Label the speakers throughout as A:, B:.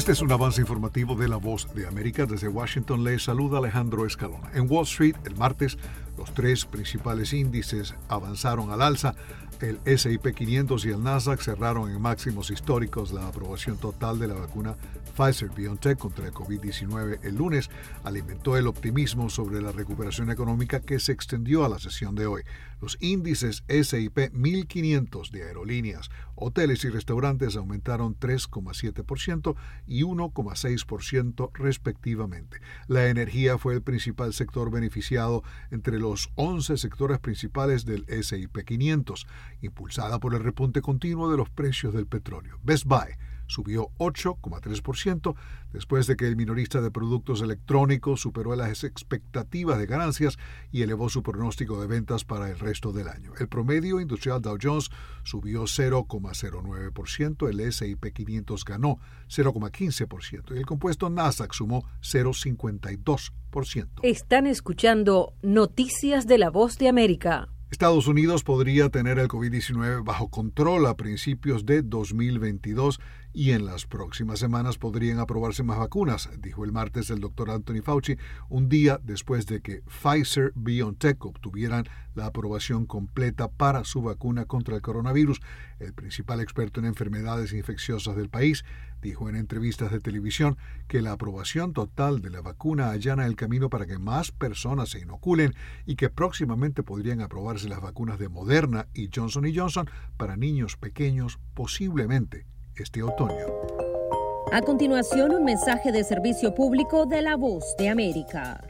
A: Este es un avance informativo de La Voz de América. Desde Washington le saluda Alejandro Escalona. En Wall Street, el martes, los tres principales índices avanzaron al alza el SIP 500 y el Nasdaq cerraron en máximos históricos la aprobación total de la vacuna Pfizer BioNTech contra el COVID-19 el lunes alimentó el optimismo sobre la recuperación económica que se extendió a la sesión de hoy. Los índices SIP 1500 de aerolíneas, hoteles y restaurantes aumentaron 3,7% y 1,6% respectivamente. La energía fue el principal sector beneficiado entre los 11 sectores principales del SIP 500 impulsada por el repunte continuo de los precios del petróleo. Best Buy subió 8,3% después de que el minorista de productos electrónicos superó las expectativas de ganancias y elevó su pronóstico de ventas para el resto del año. El promedio industrial Dow Jones subió 0,09%, el S&P 500 ganó 0,15% y el compuesto Nasdaq sumó 0,52%.
B: Están escuchando Noticias de la Voz de América.
A: Estados Unidos podría tener el COVID-19 bajo control a principios de 2022 y en las próximas semanas podrían aprobarse más vacunas, dijo el martes el doctor Anthony Fauci, un día después de que Pfizer BioNTech obtuvieran la aprobación completa para su vacuna contra el coronavirus. El principal experto en enfermedades infecciosas del país dijo en entrevistas de televisión que la aprobación total de la vacuna allana el camino para que más personas se inoculen y que próximamente podrían aprobarse las vacunas de Moderna y Johnson Johnson para niños pequeños posiblemente este otoño.
B: A continuación, un mensaje de servicio público de la voz de América.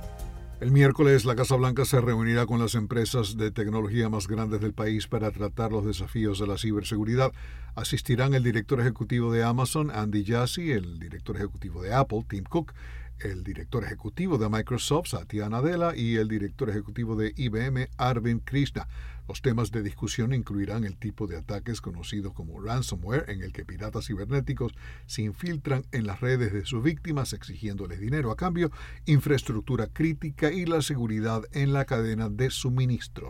A: El miércoles la Casa Blanca se reunirá con las empresas de tecnología más grandes del país para tratar los desafíos de la ciberseguridad. Asistirán el director ejecutivo de Amazon, Andy Jassy, el director ejecutivo de Apple, Tim Cook, el director ejecutivo de Microsoft, Satya Nadella, y el director ejecutivo de IBM, Arvind Krishna. Los temas de discusión incluirán el tipo de ataques conocidos como ransomware, en el que piratas cibernéticos se infiltran en las redes de sus víctimas exigiéndoles dinero a cambio, infraestructura crítica y la seguridad en la cadena de suministro.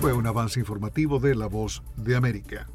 A: Fue un avance informativo de La Voz de América.